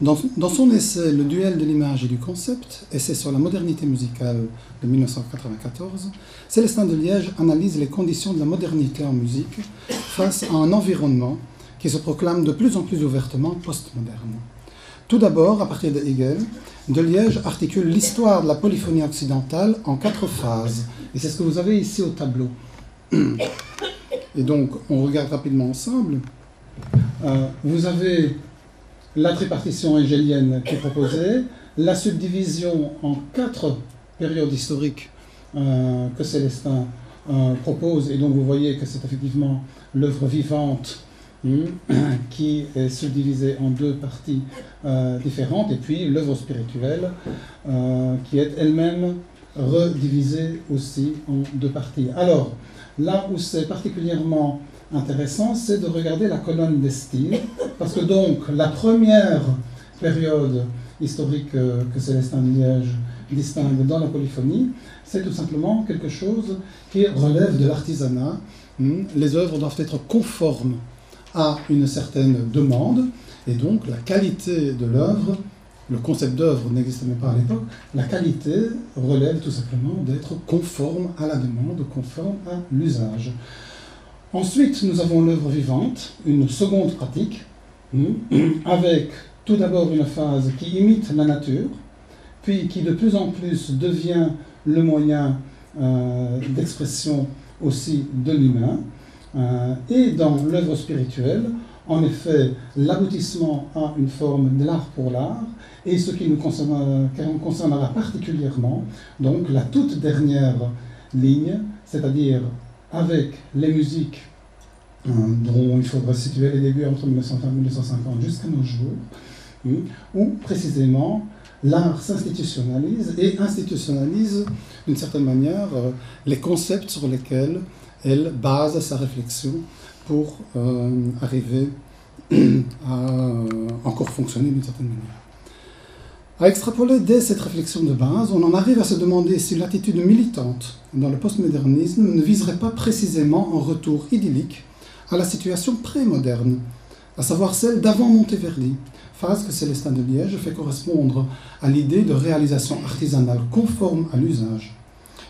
Dans, son essai Le duel de l'image et du concept, essai sur la modernité musicale de 1994, Célestin de Liège analyse les conditions de la modernité en musique face à un environnement qui se proclame de plus en plus ouvertement postmoderne. Tout d'abord, à partir de Hegel, de Liège articule l'histoire de la polyphonie occidentale en quatre phases. Et c'est ce que vous avez ici au tableau. Et donc, on regarde rapidement ensemble. Euh, vous avez la tripartition hegelienne qui est proposée, la subdivision en quatre périodes historiques euh, que Célestin euh, propose, et donc vous voyez que c'est effectivement l'œuvre vivante qui est subdivisée en deux parties euh, différentes, et puis l'œuvre spirituelle, qui est elle-même redivisée aussi en deux parties. Alors, là où c'est particulièrement intéressant, c'est de regarder la colonne des styles, parce que donc la première période historique euh, que Célestin de Liège distingue dans la polyphonie, c'est tout simplement quelque chose qui relève de l'artisanat. Les œuvres doivent être conformes à une certaine demande, et donc la qualité de l'œuvre, le concept d'œuvre n'existait même pas à l'époque, la qualité relève tout simplement d'être conforme à la demande, conforme à l'usage. Ensuite, nous avons l'œuvre vivante, une seconde pratique, hmm, avec tout d'abord une phase qui imite la nature, puis qui de plus en plus devient le moyen euh, d'expression aussi de l'humain, euh, et dans l'œuvre spirituelle, en effet, l'aboutissement à une forme de l'art pour l'art, et ce qui nous concernera particulièrement, donc la toute dernière ligne, c'est-à-dire avec les musiques euh, dont il faudra situer les débuts entre 1950 et 1950 jusqu'à nos jours, où précisément l'art s'institutionnalise et institutionnalise d'une certaine manière euh, les concepts sur lesquels elle base sa réflexion pour euh, arriver à encore fonctionner d'une certaine manière. À extrapoler dès cette réflexion de base, on en arrive à se demander si l'attitude militante dans le postmodernisme ne viserait pas précisément un retour idyllique à la situation pré-moderne, à savoir celle d'avant Monteverdi, phase que Célestin de Liège fait correspondre à l'idée de réalisation artisanale conforme à l'usage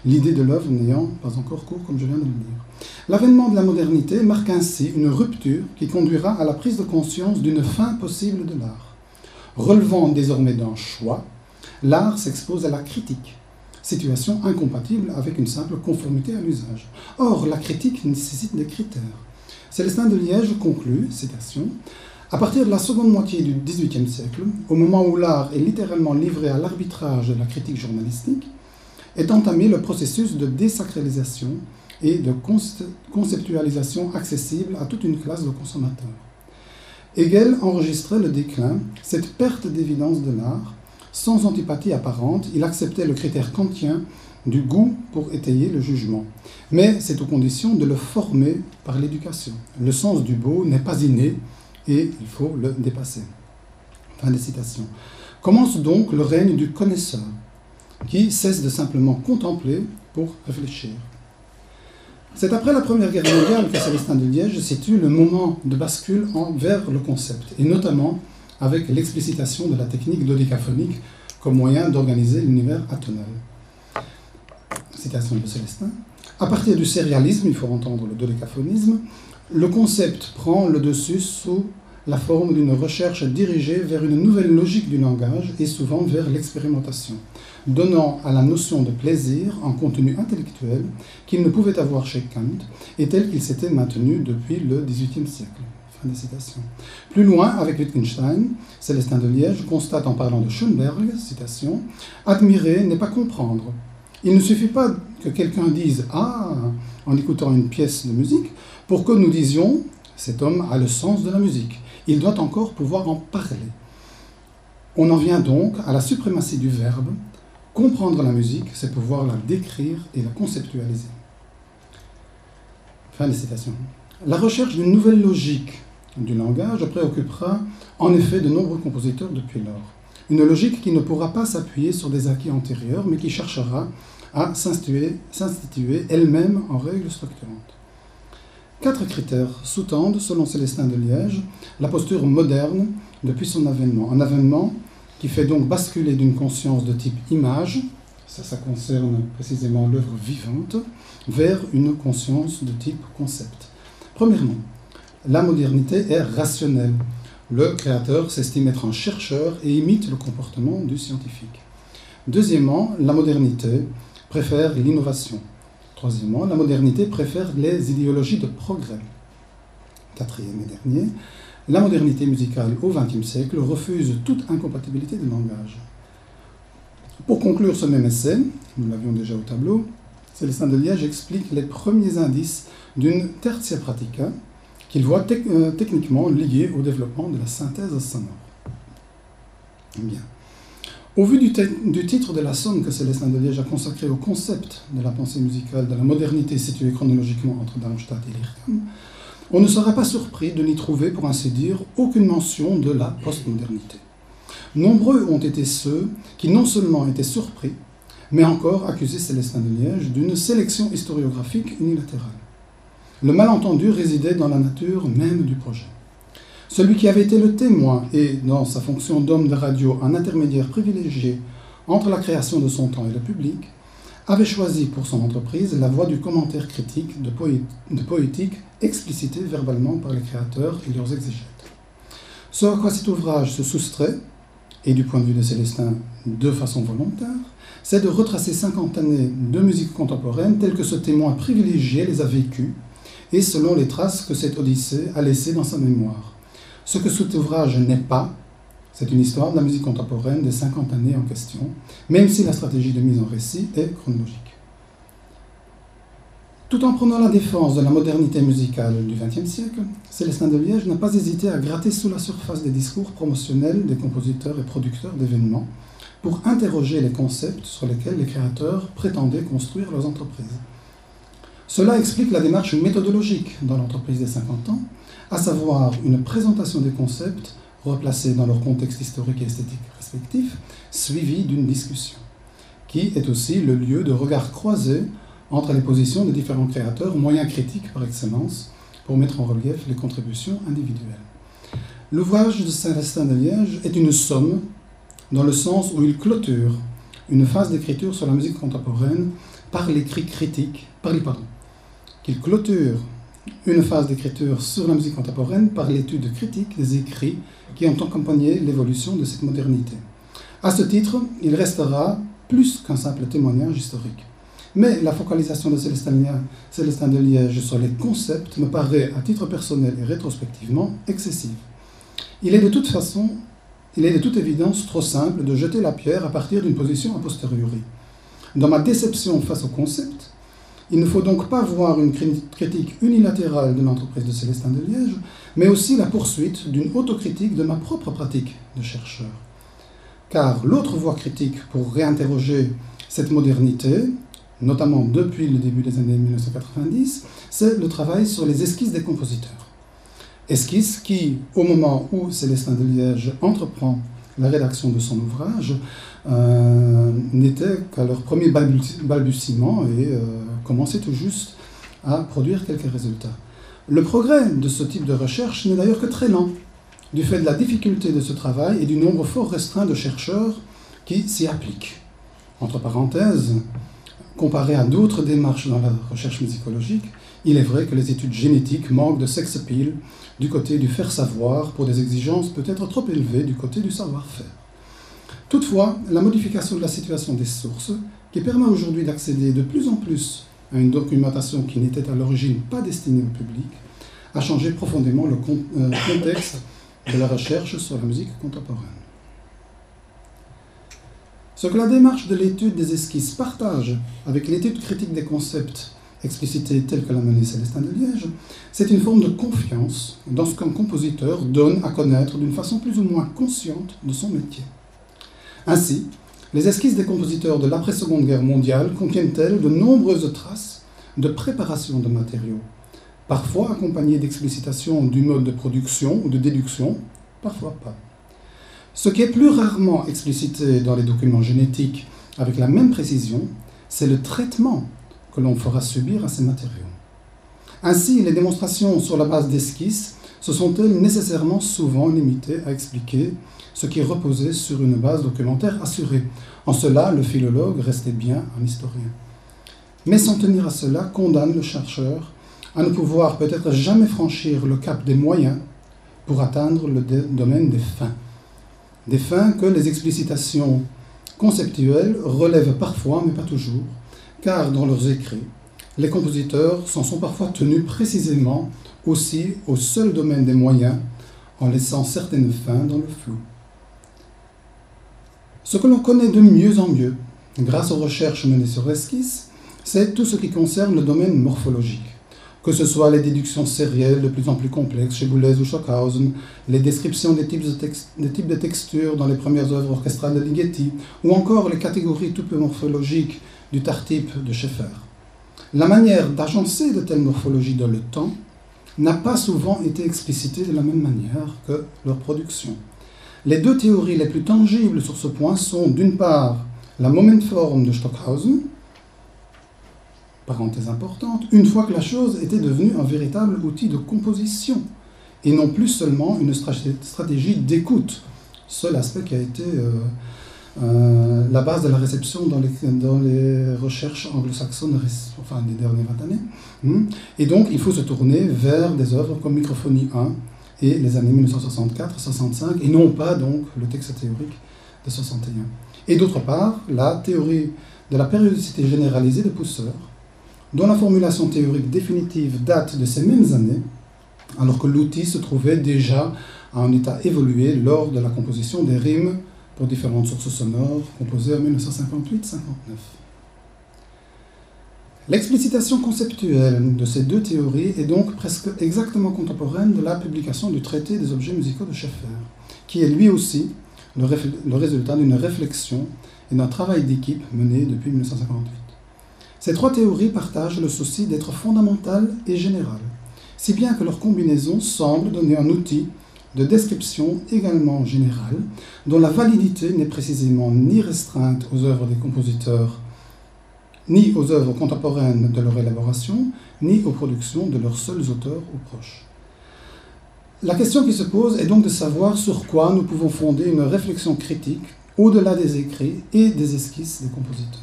l'idée de l'œuvre n'ayant pas encore cours, comme je viens de le dire. L'avènement de la modernité marque ainsi une rupture qui conduira à la prise de conscience d'une fin possible de l'art. Relevant désormais d'un choix, l'art s'expose à la critique, situation incompatible avec une simple conformité à l'usage. Or, la critique nécessite des critères. Célestin de Liège conclut, citation, à partir de la seconde moitié du XVIIIe siècle, au moment où l'art est littéralement livré à l'arbitrage de la critique journalistique, est entamé le processus de désacralisation et de conceptualisation accessible à toute une classe de consommateurs. Hegel enregistrait le déclin, cette perte d'évidence de l'art. Sans antipathie apparente, il acceptait le critère kantien du goût pour étayer le jugement. Mais c'est aux conditions de le former par l'éducation. Le sens du beau n'est pas inné et il faut le dépasser. Fin des citations. Commence donc le règne du connaisseur qui cesse de simplement contempler pour réfléchir. C'est après la Première Guerre mondiale que Célestin de Liège situe le moment de bascule vers le concept, et notamment avec l'explicitation de la technique dodécaphonique comme moyen d'organiser l'univers atonal. Citation de Célestin. À partir du sérialisme, il faut entendre le dodécaphonisme, le concept prend le dessus sous la forme d'une recherche dirigée vers une nouvelle logique du langage et souvent vers l'expérimentation, donnant à la notion de plaisir un contenu intellectuel qu'il ne pouvait avoir chez Kant et tel qu'il s'était maintenu depuis le XVIIIe siècle. Plus loin, avec Wittgenstein, Célestin de Liège constate en parlant de Schoenberg, citation, Admirer n'est pas comprendre. Il ne suffit pas que quelqu'un dise Ah en écoutant une pièce de musique pour que nous disions Cet homme a le sens de la musique il doit encore pouvoir en parler. On en vient donc à la suprématie du verbe. Comprendre la musique, c'est pouvoir la décrire et la conceptualiser. Fin des citations. La recherche d'une nouvelle logique du langage préoccupera en effet de nombreux compositeurs depuis lors. Une logique qui ne pourra pas s'appuyer sur des acquis antérieurs, mais qui cherchera à s'instituer elle-même en règles structurantes. Quatre critères sous-tendent, selon Célestin de Liège, la posture moderne depuis son avènement. Un avènement qui fait donc basculer d'une conscience de type image, ça, ça concerne précisément l'œuvre vivante, vers une conscience de type concept. Premièrement, la modernité est rationnelle. Le créateur s'estime être un chercheur et imite le comportement du scientifique. Deuxièmement, la modernité préfère l'innovation. Troisièmement, la modernité préfère les idéologies de progrès. Quatrième et dernier, la modernité musicale au XXe siècle refuse toute incompatibilité de langage. Pour conclure ce même essai, nous l'avions déjà au tableau, Célestin de Liège explique les premiers indices d'une tertia pratica qu'il voit euh, techniquement liée au développement de la synthèse sonore. Bien. Au vu du, titre de la somme que Célestin de Liège a consacré au concept de la pensée musicale de la modernité située chronologiquement entre Darmstadt et Lirkham, on ne sera pas surpris de n'y trouver, pour ainsi dire, aucune mention de la postmodernité. Nombreux ont été ceux qui non seulement étaient surpris, mais encore accusé Célestin de Liège d'une sélection historiographique unilatérale. Le malentendu résidait dans la nature même du projet. Celui qui avait été le témoin et, dans sa fonction d'homme de radio, un intermédiaire privilégié entre la création de son temps et le public, avait choisi pour son entreprise la voie du commentaire critique de, poétique explicité verbalement par les créateurs et leurs exégètes. Ce à quoi cet ouvrage se soustrait, et du point de vue de Célestin de façon volontaire, c'est de retracer 50 années de musique contemporaine telles que ce témoin privilégié les a vécues et selon les traces que cette Odyssée a laissées dans sa mémoire. Ce que cet ouvrage n'est pas, c'est une histoire de la musique contemporaine des 50 années en question, même si la stratégie de mise en récit est chronologique. Tout en prenant la défense de la modernité musicale du XXe siècle, Célestin de Liège n'a pas hésité à gratter sous la surface des discours promotionnels des compositeurs et producteurs d'événements pour interroger les concepts sur lesquels les créateurs prétendaient construire leurs entreprises. Cela explique la démarche méthodologique dans l'entreprise des 50 ans, à savoir une présentation des concepts replacés dans leur contexte historique et esthétique respectif, suivie d'une discussion, qui est aussi le lieu de regard croisé entre les positions des différents créateurs, moyens critiques par excellence, pour mettre en relief les contributions individuelles. L'ouvrage de Célestin de Liège est une somme dans le sens où il clôture une phase d'écriture sur la musique contemporaine par l'écrit critique, par pardon, qu'il clôture une phase d'écriture sur la musique contemporaine par l'étude critique des écrits qui ont accompagné l'évolution de cette modernité. À ce titre, il restera plus qu'un simple témoignage historique. Mais la focalisation de Célestin de Liège sur les concepts me paraît, à titre personnel et rétrospectivement, excessive. Il est de toute façon il est de toute évidence trop simple de jeter la pierre à partir d'une position a posteriori. Dans ma déception face au concept, il ne faut donc pas voir une critique unilatérale de l'entreprise de Célestin de Liège, mais aussi la poursuite d'une autocritique de ma propre pratique de chercheur. Car l'autre voie critique pour réinterroger cette modernité, notamment depuis le début des années 1990, c'est le travail sur les esquisses des compositeurs esquisse qui, au moment où Célestin de Liège entreprend la rédaction de son ouvrage, euh, n'était qu'à leur premier balbutiement et euh, commençait tout juste à produire quelques résultats. Le progrès de ce type de recherche n'est d'ailleurs que très lent, du fait de la difficulté de ce travail et du nombre fort restreint de chercheurs qui s'y appliquent. Entre parenthèses, comparé à d'autres démarches dans la recherche musicologique, il est vrai que les études génétiques manquent de sex appeal du côté du faire savoir pour des exigences peut-être trop élevées du côté du savoir-faire. Toutefois, la modification de la situation des sources, qui permet aujourd'hui d'accéder de plus en plus à une documentation qui n'était à l'origine pas destinée au public, a changé profondément le euh, contexte de la recherche sur la musique contemporaine. Ce que la démarche de l'étude des esquisses partage avec l'étude critique des concepts explicité telle que l'a menée Célestin de Liège, c'est une forme de confiance dans ce qu'un compositeur donne à connaître d'une façon plus ou moins consciente de son métier. Ainsi, les esquisses des compositeurs de l'après-seconde guerre mondiale contiennent-elles de nombreuses traces de préparation de matériaux, parfois accompagnées d'explicitation du mode de production ou de déduction, parfois pas. Ce qui est plus rarement explicité dans les documents génétiques avec la même précision, c'est le traitement que l'on fera subir à ces matériaux. Ainsi, les démonstrations sur la base d'esquisses se sont-elles nécessairement souvent limitées à expliquer ce qui reposait sur une base documentaire assurée. En cela, le philologue restait bien un historien. Mais s'en tenir à cela condamne le chercheur à ne pouvoir peut-être jamais franchir le cap des moyens pour atteindre le domaine des fins. Des fins que les explicitations conceptuelles relèvent parfois, mais pas toujours, car dans leurs écrits, les compositeurs s'en sont parfois tenus précisément aussi au seul domaine des moyens, en laissant certaines fins dans le flou. Ce que l'on connaît de mieux en mieux, grâce aux recherches menées sur l'esquisse, c'est tout ce qui concerne le domaine morphologique. Que ce soit les déductions sérielles de plus en plus complexes chez Boulez ou Stockhausen, les descriptions des types, de textures dans les premières œuvres orchestrales de Ligeti, ou encore les catégories tout peu morphologiques du tartype de Schaeffer. La manière d'agencer de telles morphologies dans le temps n'a pas souvent été explicitée de la même manière que leur production. Les deux théories les plus tangibles sur ce point sont d'une part la forme de Stockhausen, parenthèse importante, une fois que la chose était devenue un véritable outil de composition et non plus seulement une stratégie d'écoute, seul aspect qui a été euh, euh, la base de la réception dans les, recherches anglo-saxonnes enfin, des dernières années. Hmm. Et donc il faut se tourner vers des œuvres comme Microphonie 1, et les années 1964-65, et non pas donc le texte théorique de 61. Et d'autre part, la théorie de la périodicité généralisée de Pousseur, dont la formulation théorique définitive date de ces mêmes années, alors que l'outil se trouvait déjà à un état évolué lors de la composition des rimes pour différentes sources sonores composées en 1958-59. L'explicitation conceptuelle de ces deux théories est donc presque exactement contemporaine de la publication du traité des objets musicaux de Schaeffer, qui est lui aussi le, résultat d'une réflexion et d'un travail d'équipe mené depuis 1958. Ces trois théories partagent le souci d'être fondamentales et générales, si bien que leur combinaison semble donner un outil de description également général, dont la validité n'est précisément ni restreinte aux œuvres des compositeurs ni aux œuvres contemporaines de leur élaboration, ni aux productions de leurs seuls auteurs ou proches. La question qui se pose est donc de savoir sur quoi nous pouvons fonder une réflexion critique au-delà des écrits et des esquisses des compositeurs.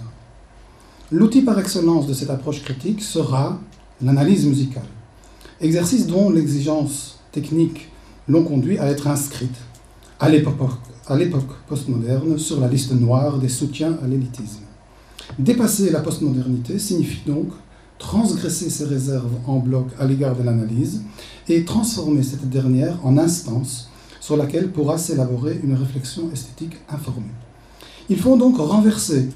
L'outil par excellence de cette approche critique sera l'analyse musicale, exercice dont l'exigence technique l'ont conduit à être inscrite à l'époque postmoderne sur la liste noire des soutiens à l'élitisme. Dépasser la postmodernité signifie donc transgresser ses réserves en bloc à l'égard de l'analyse et transformer cette dernière en instance sur laquelle pourra s'élaborer une réflexion esthétique informée. Il faut donc renverser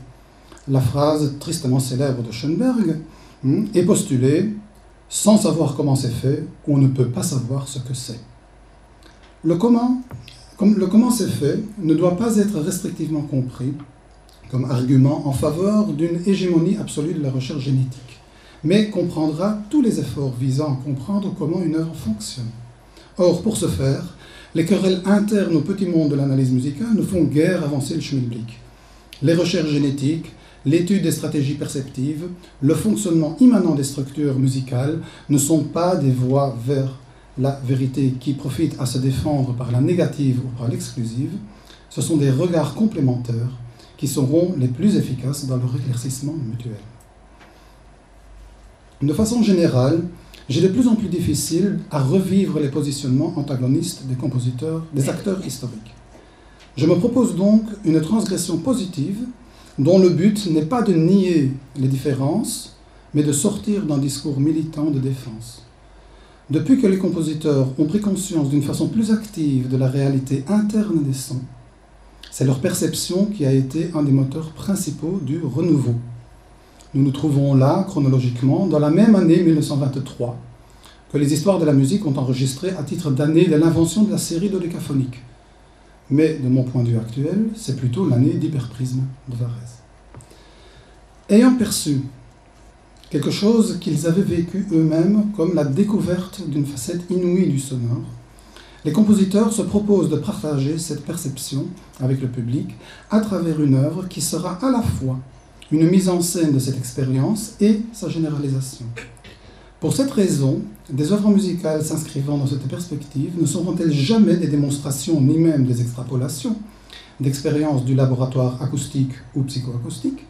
la phrase tristement célèbre de Schoenberg hmm, et postuler sans savoir comment c'est fait, on ne peut pas savoir ce que c'est. Le comment, le comment c'est fait ne doit pas être restrictivement compris comme argument en faveur d'une hégémonie absolue de la recherche génétique, mais comprendra tous les efforts visant à comprendre comment une œuvre fonctionne. Or, pour ce faire, les querelles internes au petit monde de l'analyse musicale ne font guère avancer le schmilblick. Les recherches génétiques, l'étude des stratégies perceptives, le fonctionnement immanent des structures musicales ne sont pas des voies vers la vérité qui profitent à se défendre par la négative ou par l'exclusive, ce sont des regards complémentaires qui seront les plus efficaces dans leur éclaircissement mutuel. De façon générale, j'ai de plus en plus difficile à revivre les positionnements antagonistes des compositeurs, des acteurs historiques. Je me propose donc une transgression positive dont le but n'est pas de nier les différences, mais de sortir d'un discours militant de défense. Depuis que les compositeurs ont pris conscience d'une façon plus active de la réalité interne des sons, c'est leur perception qui a été un des moteurs principaux du renouveau. Nous nous trouvons là, chronologiquement, dans la même année 1923 que les histoires de la musique ont enregistré à titre d'année de l'invention de la série dodécaphonique. Mais de mon point de vue actuel, c'est plutôt l'année d'hyperprisme de Varese. Ayant perçu quelque chose qu'ils avaient vécu eux-mêmes comme la découverte d'une facette inouïe du sonore, les compositeurs se proposent de partager cette perception avec le public à travers une œuvre qui sera à la fois une mise en scène de cette expérience et sa généralisation. Pour cette raison, des œuvres musicales s'inscrivant dans cette perspective ne seront-elles jamais des démonstrations ni même des extrapolations d'expériences du laboratoire acoustique ou psychoacoustique,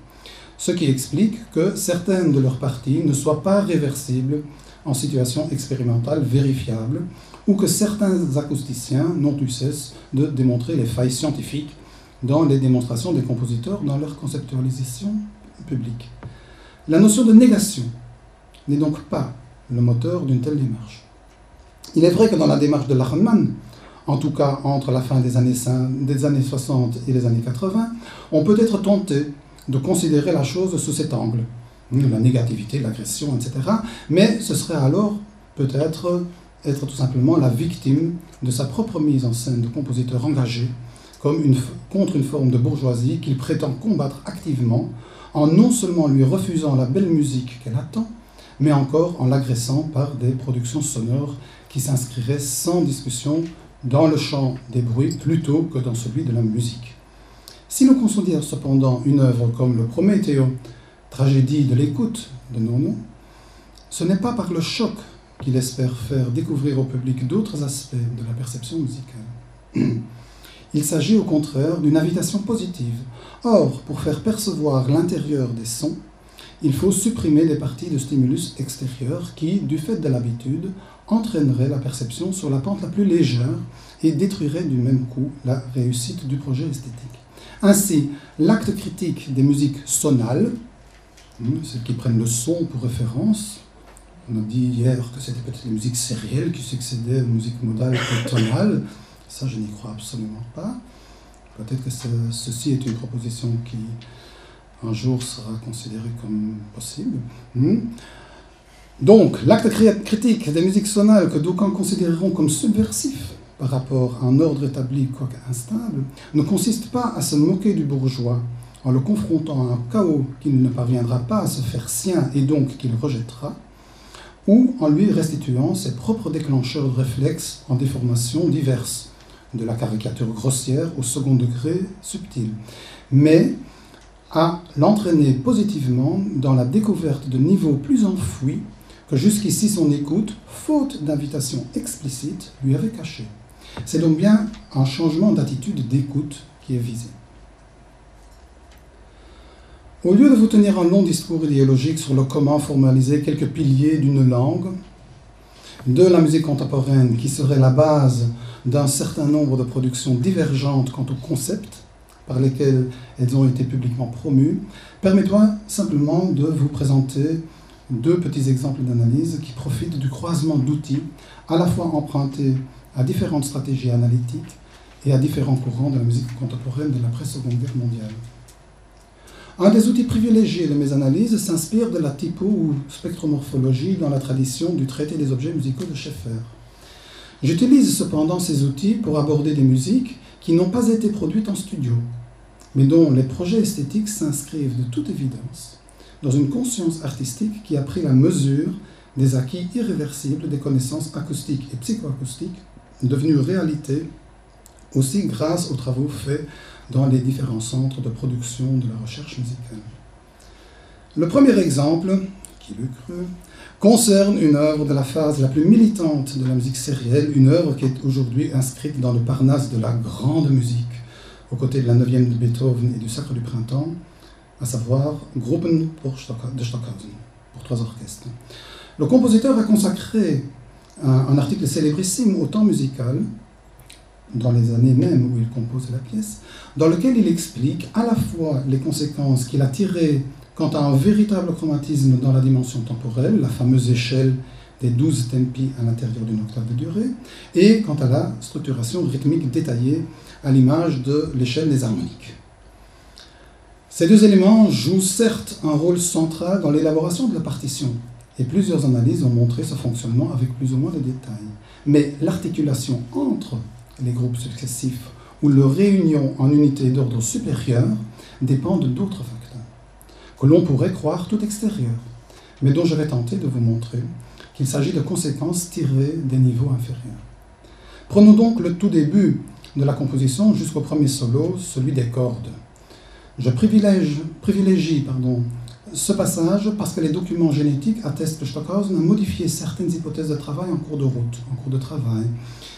ce qui explique que certaines de leurs parties ne soient pas réversibles en situation expérimentale vérifiable, ou que certains acousticiens n'ont eu cesse de démontrer les failles scientifiques dans les démonstrations des compositeurs dans leur conceptualisation publique. La notion de négation n'est donc pas le moteur d'une telle démarche. Il est vrai que dans la démarche de Lachmann, en tout cas entre la fin des années 60 et les années 80, on peut être tenté de considérer la chose sous cet angle, la négativité, l'agression, etc. Mais ce serait alors peut-être être tout simplement la victime de sa propre mise en scène de compositeur engagé comme une, contre une forme de bourgeoisie qu'il prétend combattre activement en non seulement lui refusant la belle musique qu'elle attend, mais encore en l'agressant par des productions sonores qui s'inscriraient sans discussion dans le champ des bruits plutôt que dans celui de la musique. Si l'on considère cependant une œuvre comme le Prométhée, tragédie de l'écoute de Nono, ce n'est pas par le choc qu'il espère faire découvrir au public d'autres aspects de la perception musicale. Il s'agit au contraire d'une invitation positive. Or, pour faire percevoir l'intérieur des sons, il faut supprimer des parties de stimulus extérieurs qui, du fait de l'habitude, entraîneraient la perception sur la pente la plus légère et détruiraient du même coup la réussite du projet esthétique. Ainsi, l'acte critique des musiques sonales, celles qui prennent le son pour référence, on a dit hier que c'était peut-être les musiques sérielles qui succédaient aux musiques modales et tonales, ça je n'y crois absolument pas. Peut-être que ceci est une proposition qui un jour sera considérée comme possible. Hmm. Donc, l'acte critique des musiques sonales que d'aucuns considéreront comme subversif par rapport à un ordre établi, quoique instable, ne consiste pas à se moquer du bourgeois en le confrontant à un chaos qu'il ne parviendra pas à se faire sien et donc qu'il rejettera, ou en lui restituant ses propres déclencheurs de réflexes en déformations diverses, de la caricature grossière au second degré subtil, mais à l'entraîner positivement dans la découverte de niveaux plus enfouis que jusqu'ici son écoute, faute d'invitation explicite, lui avait cachés. C'est donc bien un changement d'attitude d'écoute qui est visé. Au lieu de vous tenir un long discours idéologique sur le comment formaliser quelques piliers d'une langue, de la musique contemporaine qui serait la base d'un certain nombre de productions divergentes quant au concept par lesquelles elles ont été publiquement promues, permettez-moi simplement de vous présenter deux petits exemples d'analyse qui profitent du croisement d'outils à la fois empruntés à différentes stratégies analytiques et à différents courants de la musique contemporaine de l'après-seconde guerre mondiale. Un des outils privilégiés de mes analyses s'inspire de la typo ou spectromorphologie dans la tradition du traité des objets musicaux de Schaeffer. J'utilise cependant ces outils pour aborder des musiques qui n'ont pas été produites en studio, mais dont les projets esthétiques s'inscrivent de toute évidence dans une conscience artistique qui a pris la mesure des acquis irréversibles des connaissances acoustiques et psychoacoustiques, devenues réalité aussi grâce aux travaux faits dans les différents centres de production de la recherche musicale. Le premier exemple, qui le cru, concerne une œuvre de la phase la plus militante de la musique sérielle, une œuvre qui est aujourd'hui inscrite dans le Parnasse de la grande musique, aux côtés de la 9e de Beethoven et du Sacre du Printemps, à savoir Gruppen de Stockhausen, pour trois orchestres. Le compositeur a consacré un, article célébrissime au temps musical, dans les années même où il compose la pièce, dans lequel il explique à la fois les conséquences qu'il a tirées quant à un véritable chromatisme dans la dimension temporelle, la fameuse échelle des douze tempi à l'intérieur d'une octave de durée, et quant à la structuration rythmique détaillée à l'image de l'échelle des harmoniques. Ces deux éléments jouent certes un rôle central dans l'élaboration de la partition, et plusieurs analyses ont montré ce fonctionnement avec plus ou moins de détails. Mais l'articulation entre les groupes successifs ou leur réunion en unités d'ordre supérieur dépend d'autres facteurs, que l'on pourrait croire tout extérieurs, mais dont je vais tenter de vous montrer qu'il s'agit de conséquences tirées des niveaux inférieurs. Prenons donc le tout début de la composition jusqu'au premier solo, celui des cordes. Je privilégie, privilégie pardon, ce passage parce que les documents génétiques attestent que Stockhausen a modifié certaines hypothèses de travail en cours de route, en cours de travail,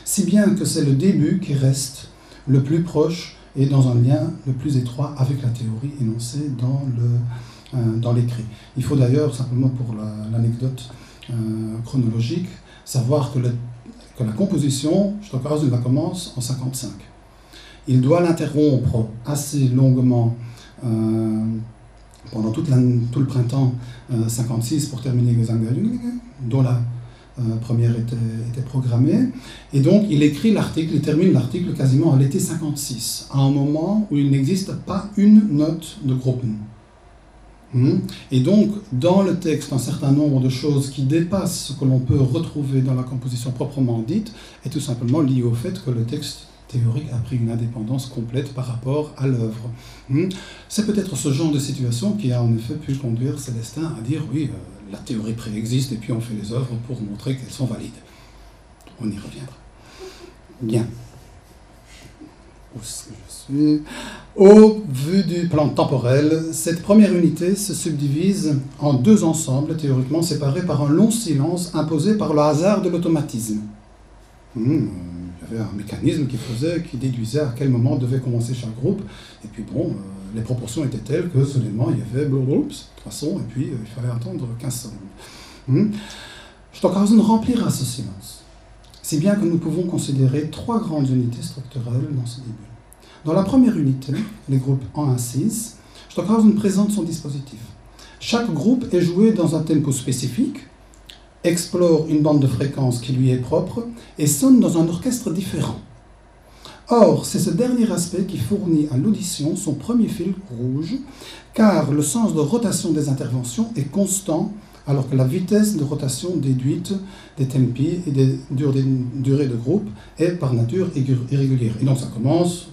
si bien que c'est le début qui reste le plus proche et dans un lien le plus étroit avec la théorie énoncée dans le, euh, dans l'écrit. Il faut d'ailleurs, simplement pour l'anecdote euh, chronologique, savoir que, la composition, Stockhausen la commence en 55. Il doit l'interrompre assez longuement euh, pendant tout le printemps 56 pour terminer Gesangerjunge, dont la euh, première était, programmée. Et donc, il écrit l'article, il termine l'article quasiment à l'été 56, à un moment où il n'existe pas une note de groupe hmm? Et donc, dans le texte, un certain nombre de choses qui dépassent ce que l'on peut retrouver dans la composition proprement dite, est tout simplement lié au fait que le texte théorique a pris une indépendance complète par rapport à l'œuvre. Hmm? C'est peut-être ce genre de situation qui a en effet pu conduire Célestin à dire oui, euh, la théorie préexiste et puis on fait les œuvres pour montrer qu'elles sont valides. On y reviendra. Bien. Où est-ce que je suis? Au vu du plan temporel, cette première unité se subdivise en deux ensembles théoriquement séparés par un long silence imposé par le hasard de l'automatisme. Hmm, avait un mécanisme qui faisait, qui déduisait à quel moment devait commencer chaque groupe. Et puis bon, euh, les proportions étaient telles que soudainement il y avait trois sons et puis euh, il fallait attendre 15 secondes. Stockhausen remplira ce silence. Si bien que nous pouvons considérer trois grandes unités structurelles dans ce début. Dans la première unité, les groupes 1 à 6, Stockhausen présente son dispositif. Chaque groupe est joué dans un tempo spécifique, explore une bande de fréquences qui lui est propre et sonne dans un orchestre différent. Or, c'est ce dernier aspect qui fournit à l'audition son premier fil rouge, car le sens de rotation des interventions est constant, alors que la vitesse de rotation déduite des tempi et des durées de groupe est par nature irrégulière. Et donc ça commence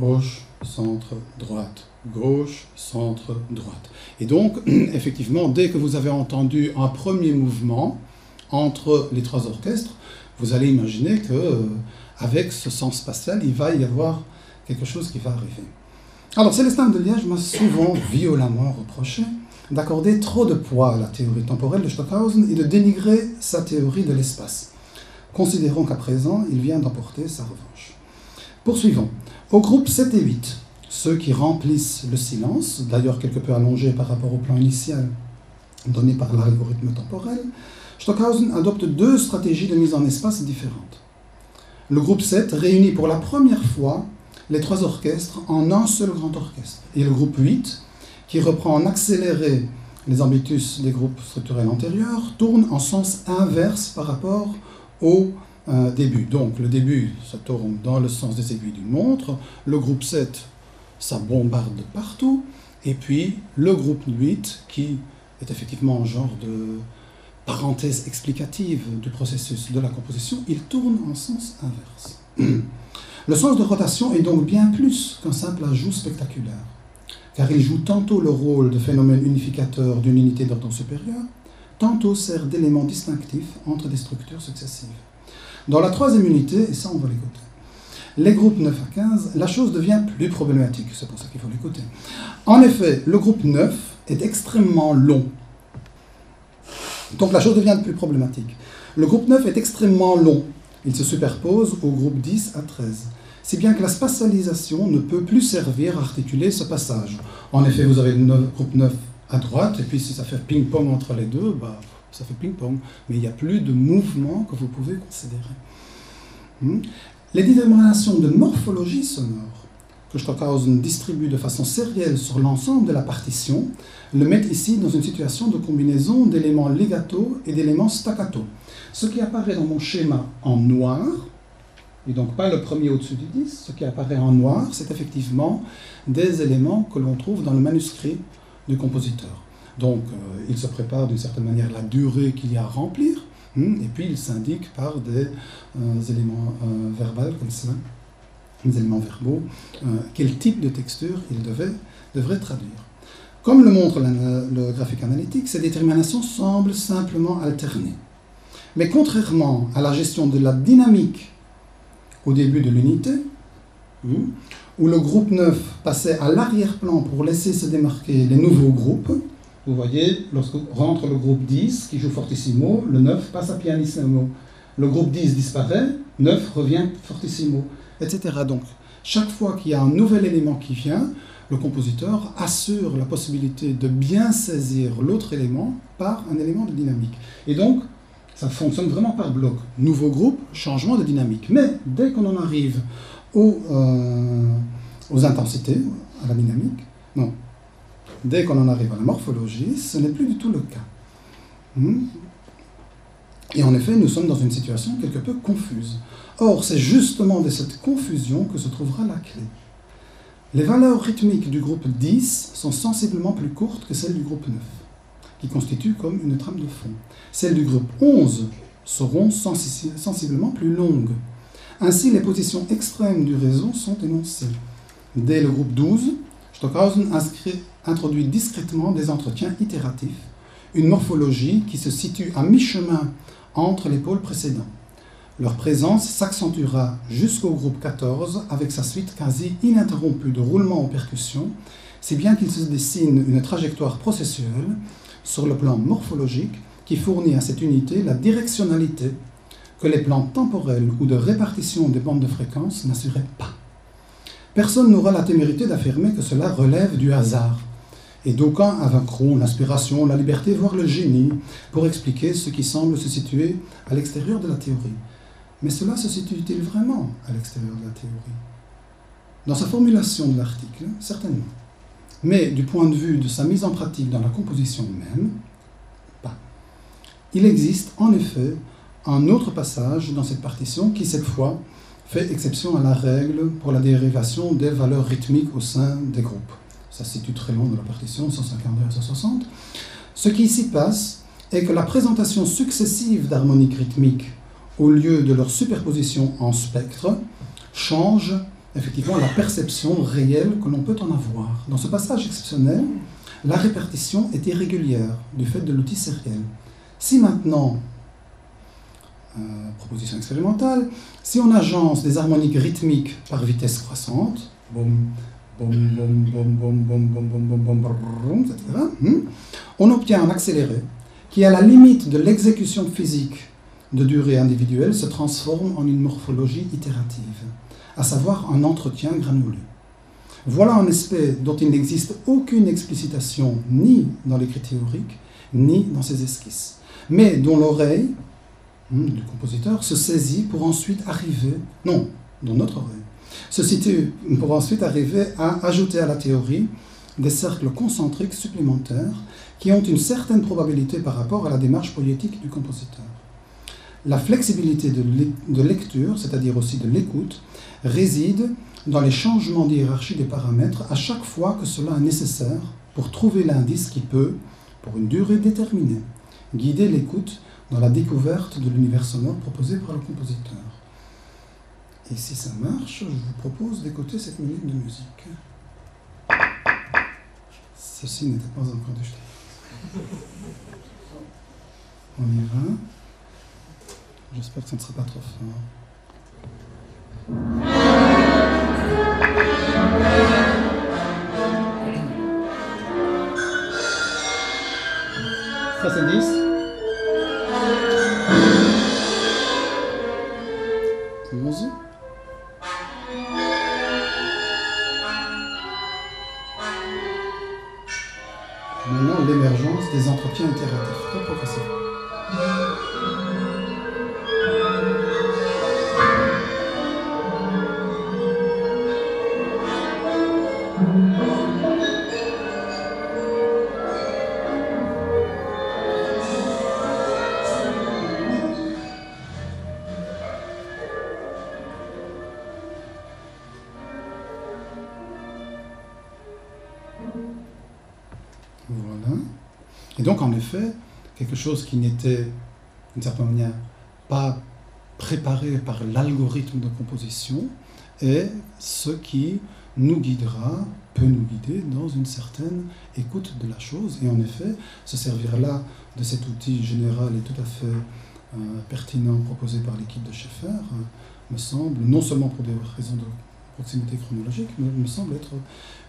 gauche, centre, droite, gauche, centre, droite. Et donc, effectivement, dès que vous avez entendu un premier mouvement entre les trois orchestres, vous allez imaginer que euh, avec ce sens spatial, il va y avoir quelque chose qui va arriver. Alors, Célestin de Liège m'a souvent violemment reproché d'accorder trop de poids à la théorie temporelle de Stockhausen et de dénigrer sa théorie de l'espace. Considérons qu'à présent, il vient d'emporter sa revanche. Poursuivons. Au groupe 7 et 8, ceux qui remplissent le silence, d'ailleurs quelque peu allongé par rapport au plan initial donné par l'algorithme temporel, Stockhausen adopte deux stratégies de mise en espace différentes. Le groupe 7 réunit pour la première fois les trois orchestres en un seul grand orchestre. Et le groupe 8, qui reprend en accéléré les ambitus des groupes structurels antérieurs, tourne en sens inverse par rapport au euh, début. Donc le début, ça tourne dans le sens des aiguilles d'une montre. Le groupe 7 ça bombarde de partout. Et puis le groupe 8, qui est effectivement un genre de parenthèse explicative du processus de la composition, il tourne en sens inverse. Le sens de rotation est donc bien plus qu'un simple ajout spectaculaire, car il joue tantôt le rôle de phénomène unificateur d'une unité d'ordre supérieur, tantôt sert d'élément distinctif entre des structures successives. Dans la troisième unité, et ça on va l'écouter, les groupes 9 à 15, la chose devient plus problématique. C'est pour ça qu'il faut l'écouter. En effet, le groupe 9 est extrêmement long. Donc la chose devient plus problématique. Le groupe 9 est extrêmement long. Il se superpose au groupe 10 à 13. Si bien que la spatialisation ne peut plus servir à articuler ce passage. En effet, vous avez le groupe 9 à droite, et puis si ça fait ping-pong entre les deux, bah, ça fait ping-pong. Mais il n'y a plus de mouvement que vous pouvez considérer. Les déterminations de morphologie sonore que Stockhausen distribue de façon sérielle sur l'ensemble de la partition le mettent ici dans une situation de combinaison d'éléments legato et d'éléments staccato. Ce qui apparaît dans mon schéma en noir, et donc pas le premier au-dessus du 10, ce qui apparaît en noir, c'est effectivement des éléments que l'on trouve dans le manuscrit du compositeur. Donc euh, il se prépare d'une certaine manière la durée qu'il y a à remplir? Et puis il s'indique par des euh, éléments euh, verbaux comme des éléments verbaux, euh, quel type de texture il devrait traduire. Comme le montre le graphique analytique, ces déterminations semblent simplement alterner. Mais contrairement à la gestion de la dynamique au début de l'unité, hmm, où le groupe 9 passait à l'arrière-plan pour laisser se démarquer les nouveaux groupes, Vous voyez, lorsque rentre le groupe 10 qui joue fortissimo, le 9 passe à pianissimo. Le groupe 10 disparaît, 9 revient fortissimo, etc. Donc, chaque fois qu'il y a un nouvel élément qui vient, le compositeur assure la possibilité de bien saisir l'autre élément par un élément de dynamique. Et donc, ça fonctionne vraiment par bloc. Nouveau groupe, changement de dynamique. Mais dès qu'on en arrive aux, euh, aux intensités, à la dynamique, non. Dès qu'on en arrive à la morphologie, ce n'est plus du tout le cas. Hmm? Et en effet, nous sommes dans une situation quelque peu confuse. Or, c'est justement de cette confusion que se trouvera la clé. Les valeurs rythmiques du groupe 10 sont sensiblement plus courtes que celles du groupe 9, qui constituent comme une trame de fond. Celles du groupe 11 seront sensiblement plus longues. Ainsi, les positions extrêmes du réseau sont énoncées. Dès le groupe 12, Stockhausen introduit discrètement des entretiens itératifs, une morphologie qui se situe à mi-chemin entre les pôles précédents. Leur présence s'accentuera jusqu'au groupe 14 avec sa suite quasi ininterrompue de roulements en percussion, si bien qu'il se dessine une trajectoire processuelle sur le plan morphologique qui fournit à cette unité la directionnalité que les plans temporels ou de répartition des bandes de fréquences n'assuraient pas. Personne n'aura la témérité d'affirmer que cela relève du hasard, et d'aucuns invoqueront l'inspiration, la liberté, voire le génie, pour expliquer ce qui semble se situer à l'extérieur de la théorie. Mais cela se situe-t-il vraiment à l'extérieur de la théorie? Dans sa formulation de l'article, certainement. Mais du point de vue de sa mise en pratique dans la composition même, pas. Il existe en effet un autre passage dans cette partition qui, cette fois, fait exception à la règle pour la dérivation des valeurs rythmiques au sein des groupes ça se situe très loin dans la partition, 152 à 160. Ce qui ici passe est que la présentation successive d'harmoniques rythmiques au lieu de leur superposition en spectre change effectivement la perception réelle que l'on peut en avoir. Dans ce passage exceptionnel, la répartition est irrégulière du fait de l'outil sériel. Si maintenant, euh, proposition expérimentale, si on agence des harmoniques rythmiques par vitesse croissante, on obtient un accéléré qui, à la limite de l'exécution physique de durée individuelle, se transforme en une morphologie itérative, à savoir un entretien granulé. Voilà un aspect dont il n'existe aucune explicitation ni dans l'écrit théorique, ni dans ses esquisses, mais dont l'oreille du compositeur se saisit pour ensuite arriver, non, dans notre oreille, se situe pour ensuite arriver à ajouter à la théorie des cercles concentriques supplémentaires qui ont une certaine probabilité par rapport à la démarche poétique du compositeur. La flexibilité de lecture, c'est-à-dire aussi de l'écoute, réside dans les changements de hiérarchie des paramètres à chaque fois que cela est nécessaire pour trouver l'indice qui peut, pour une durée déterminée, guider l'écoute dans la découverte de l'univers sonore proposé par le compositeur. Et si ça marche, je vous propose d'écouter cette minute de musique. Ceci n'était pas encore déjeté. On y va. J'espère que ça ne sera pas trop fort. Ça c'est 10. Des entretiens interactifs. Très chose qui n'était, d'une certaine manière, pas préparé par l'algorithme de composition, est ce qui nous guidera, peut nous guider dans une certaine écoute de la chose. Et en effet, se servir là de cet outil général et tout à fait euh, pertinent proposé par l'équipe de Schaeffer euh, me semble, non seulement pour des raisons de proximité chronologique, mais me semble être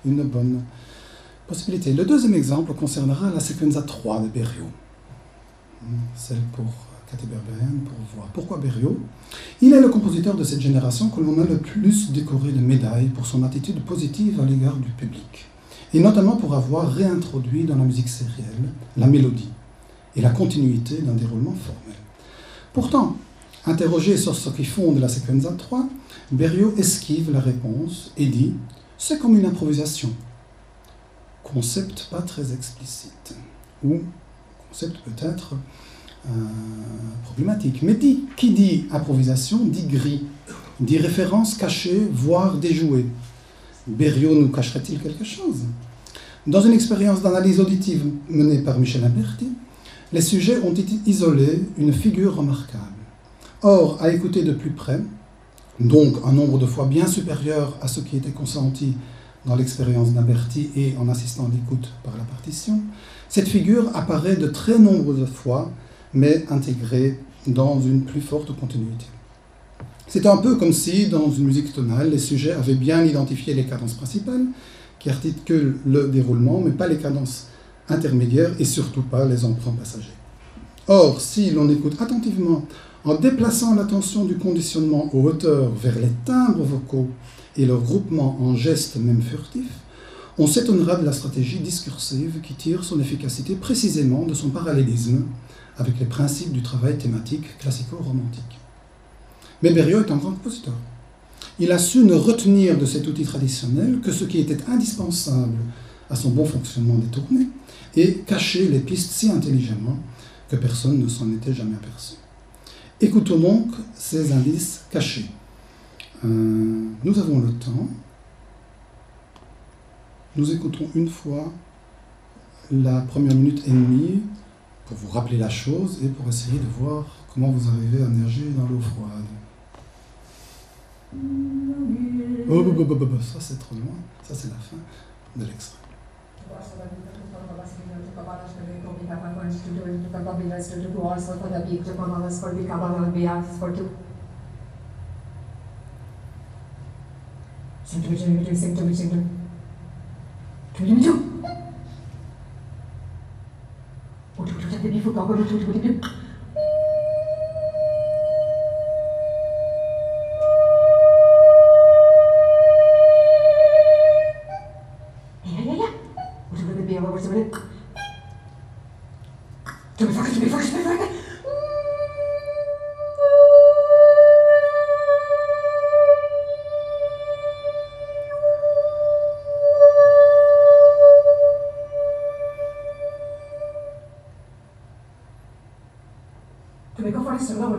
une bonne possibilités. Le deuxième exemple concernera la sequenza 3 de Berriot, celle pour Cathy pour voir pourquoi Berriot. Il est le compositeur de cette génération que l'on a le plus décoré de médailles pour son attitude positive à l'égard du public, et notamment pour avoir réintroduit dans la musique sérielle la mélodie et la continuité d'un déroulement formel. Pourtant, interrogé sur ce qui fonde la sequenza 3, Berriot esquive la réponse et dit c'est comme une improvisation. Concept pas très explicite. Ou concept peut-être euh, problématique. Mais dit, qui dit improvisation dit gris, dit référence cachée, voire déjouée. Berriot nous cacherait-il quelque chose? Dans une expérience d'analyse auditive menée par Michel Alberti, les sujets ont été isolés une figure remarquable. Or, à écouter de plus près, donc un nombre de fois bien supérieur à ce qui était consenti dans l'expérience d'Alberti et en assistant à l'écoute par la partition, cette figure apparaît de très nombreuses fois, mais intégrée dans une plus forte continuité. C'est un peu comme si, dans une musique tonale, les sujets avaient bien identifié les cadences principales, qui articulent le déroulement, mais pas les cadences intermédiaires et surtout pas les emprunts passagers. Or, si l'on écoute attentivement en déplaçant l'attention du conditionnement aux hauteurs vers les timbres vocaux et leur groupement en gestes même furtifs, on s'étonnera de la stratégie discursive qui tire son efficacité précisément de son parallélisme avec les principes du travail thématique classico-romantique. Mais Berriot est un grand compositeur. Il a su ne retenir de cet outil traditionnel que ce qui était indispensable à son bon fonctionnement des tournées et cacher les pistes si intelligemment que personne ne s'en était jamais aperçu. Écoutons donc ces indices cachés. Euh, nous avons le temps. Nous écoutons une fois la première minute et demie pour vous rappeler la chose et pour essayer de voir comment vous arrivez à nager dans l'eau froide. Oh, oh, oh, ça c'est trop loin. Ça c'est la fin de l'extrait. 조심중 오조조조대 미국 과거로 조조조대 야야야 우리 그래도 미안하고 있으면 좀 사가지 좀 사가지 좀 사가지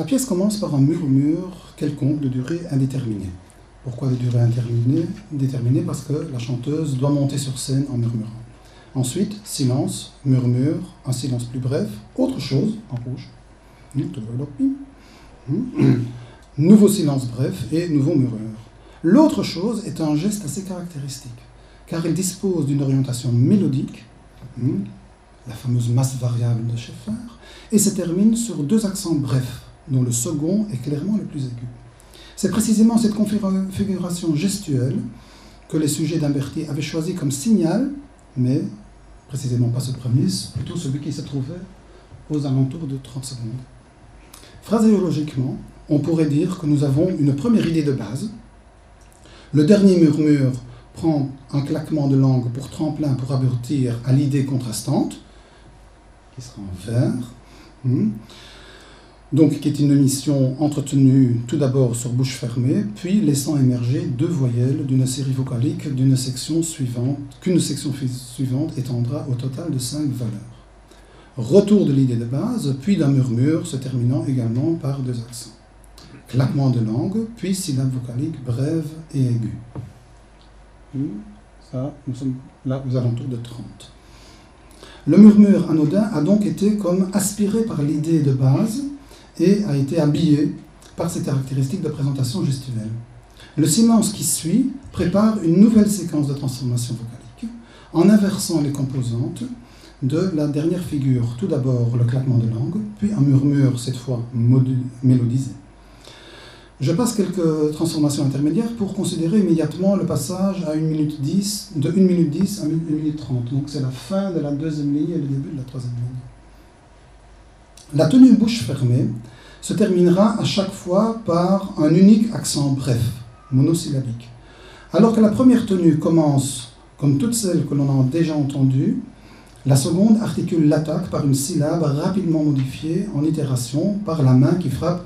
La pièce commence par un murmure quelconque de durée indéterminée. Pourquoi de durée indéterminée? Déterminée parce que la chanteuse doit monter sur scène en murmurant. Ensuite, silence, murmure, un silence plus bref, autre chose, en rouge. Nouveau silence bref et nouveau murmure. L'autre chose est un geste assez caractéristique, car il dispose d'une orientation mélodique, hmm, la fameuse masse variable de Schaeffer, et se termine sur deux accents brefs, dont le second est clairement le plus aigu. C'est précisément cette configuration gestuelle que les sujets d'Amberti avaient choisi comme signal, mais précisément pas ce premier, plutôt celui qui se trouvait aux alentours de 30 secondes. Phraséologiquement, on pourrait dire que nous avons une première idée de base. Le dernier murmure prend un claquement de langue pour tremplin pour aboutir à l'idée contrastante, qui sera en vert. Hmm donc qui est une émission entretenue tout d'abord sur bouche fermée, puis laissant émerger deux voyelles d'une série vocalique d'une section suivante, qu'une section suivante étendra au total de cinq valeurs. Retour de l'idée de base, puis d'un murmure se terminant également par deux accents. Claquement de langue, puis syllabe vocalique brève et aiguë. Ça, nous sommes là aux alentours de 30. Le murmure anodin a donc été comme aspiré par l'idée de base, et a été habillé par ses caractéristiques de présentation gestuelle. Le silence qui suit prépare une nouvelle séquence de transformation vocalique en inversant les composantes de la dernière figure. Tout d'abord le claquement de langue, puis un murmure, cette fois mélodisé. Je passe quelques transformations intermédiaires pour considérer immédiatement le passage à 1 minute 10, de 1 minute 10 à 1 minute 30. Donc c'est la fin de la deuxième ligne et le début de la troisième ligne. La tenue bouche fermée se terminera à chaque fois par un unique accent bref, monosyllabique. Alors que la première tenue commence, comme toutes celles que l'on a déjà entendues, la seconde articule l'attaque par une syllabe rapidement modifiée en itération par la main qui frappe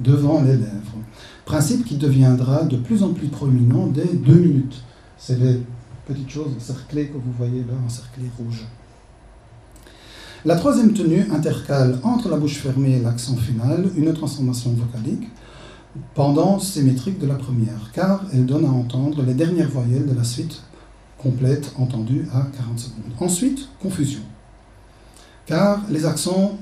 devant les lèvres. Principe qui deviendra de plus en plus proéminent dès deux minutes. C'est les petites choses encerclées que vous voyez là, encerclées rouges. La troisième tenue intercale entre la bouche fermée et l'accent final une transformation vocalique pendant symétrique de la première, car elle donne à entendre les dernières voyelles de la suite complète entendue à 40 secondes. Ensuite, confusion, car les accents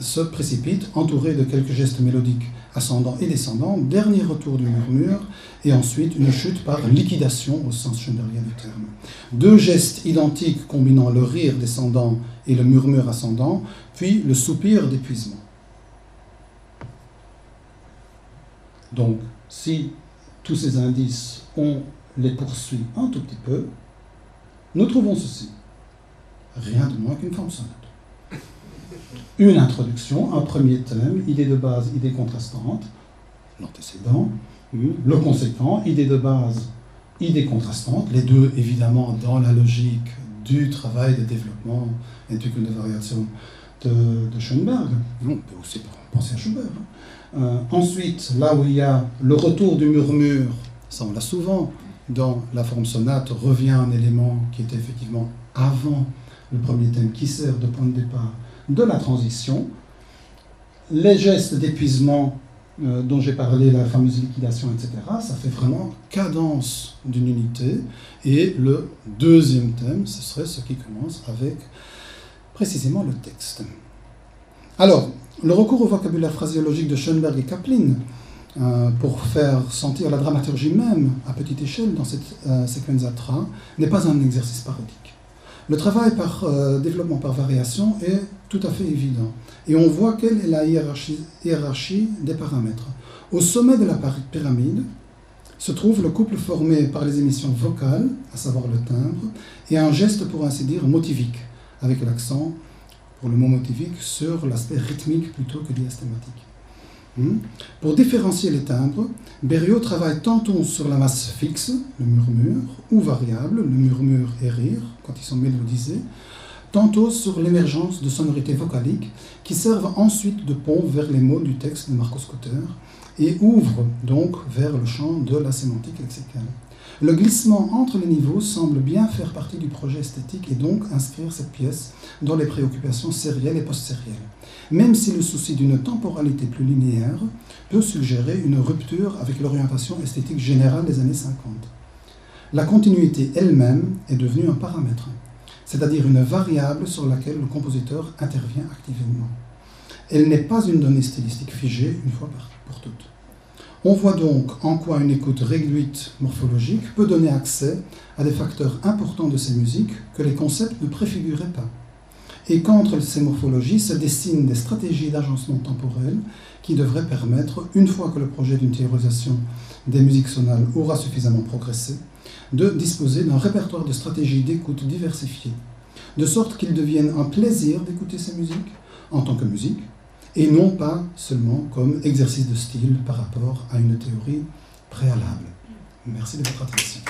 se précipitent entourés de quelques gestes mélodiques ascendant et descendant, dernier retour du murmure, et ensuite une chute par liquidation au sens schönbergien du terme. Deux gestes identiques combinant le rire descendant et le murmure ascendant, puis le soupir d'épuisement. Donc, si tous ces indices, on les poursuit un tout petit peu, nous trouvons ceci. Rien de moins qu'une forme sonate une introduction, un premier thème, idée de base, idée contrastante, l'antécédent, le conséquent, idée de base, idée contrastante, les deux évidemment dans la logique du travail de développement et du de variation de, Schoenberg. On peut aussi penser à Schubert. Hein. Euh, ensuite, là où il y a le retour du murmure, ça on l'a souvent, dans la forme sonate revient un élément qui était effectivement avant le premier thème, qui sert de point de départ de la transition. Les gestes d'épuisement euh, dont j'ai parlé, la fameuse liquidation, etc., ça fait vraiment cadence d'une unité. Et le deuxième thème, ce serait ce qui commence avec précisément le texte. Alors, le recours au vocabulaire phraséologique de Schoenberg et Kaplan euh, pour faire sentir la dramaturgie même à petite échelle dans cette euh, séquence atra n'est pas un exercice parodique. Le travail par développement par variation est tout à fait évident. Et on voit quelle est la hiérarchie, des paramètres. Au sommet de la pyramide se trouve le couple formé par les émissions vocales, à savoir le timbre, et un geste pour ainsi dire motivique, avec l'accent pour le mot motivique sur l'aspect rythmique plutôt que diastématique. Hmm? Pour différencier les timbres, Berriot travaille tantôt sur la masse fixe, le murmure, ou variable, le murmure et rire, quand ils sont mélodisés, tantôt sur l'émergence de sonorités vocaliques qui servent ensuite de pont vers les mots du texte de Marcos Cotter et ouvrent donc vers le champ de la sémantique lexicale. Le glissement entre les niveaux semble bien faire partie du projet esthétique et donc inscrire cette pièce dans les préoccupations sérielles et post-sérielles, même si le souci d'une temporalité plus linéaire peut suggérer une rupture avec l'orientation esthétique générale des années 50. La continuité elle-même est devenue un paramètre, c'est-à-dire une variable sur laquelle le compositeur intervient activement. Elle n'est pas une donnée stylistique figée une fois pour toutes. On voit donc en quoi une écoute réduite morphologique peut donner accès à des facteurs importants de ces musiques que les concepts ne préfiguraient pas. Et qu'entre ces morphologies se dessinent des stratégies d'agencement temporel qui devraient permettre, une fois que le projet d'une théorisation des musiques sonales aura suffisamment progressé, de disposer d'un répertoire de stratégies d'écoute diversifiées de sorte qu'il devienne un plaisir d'écouter ces musiques en tant que musique, et non pas seulement comme exercice de style par rapport à une théorie préalable. Merci de votre attention.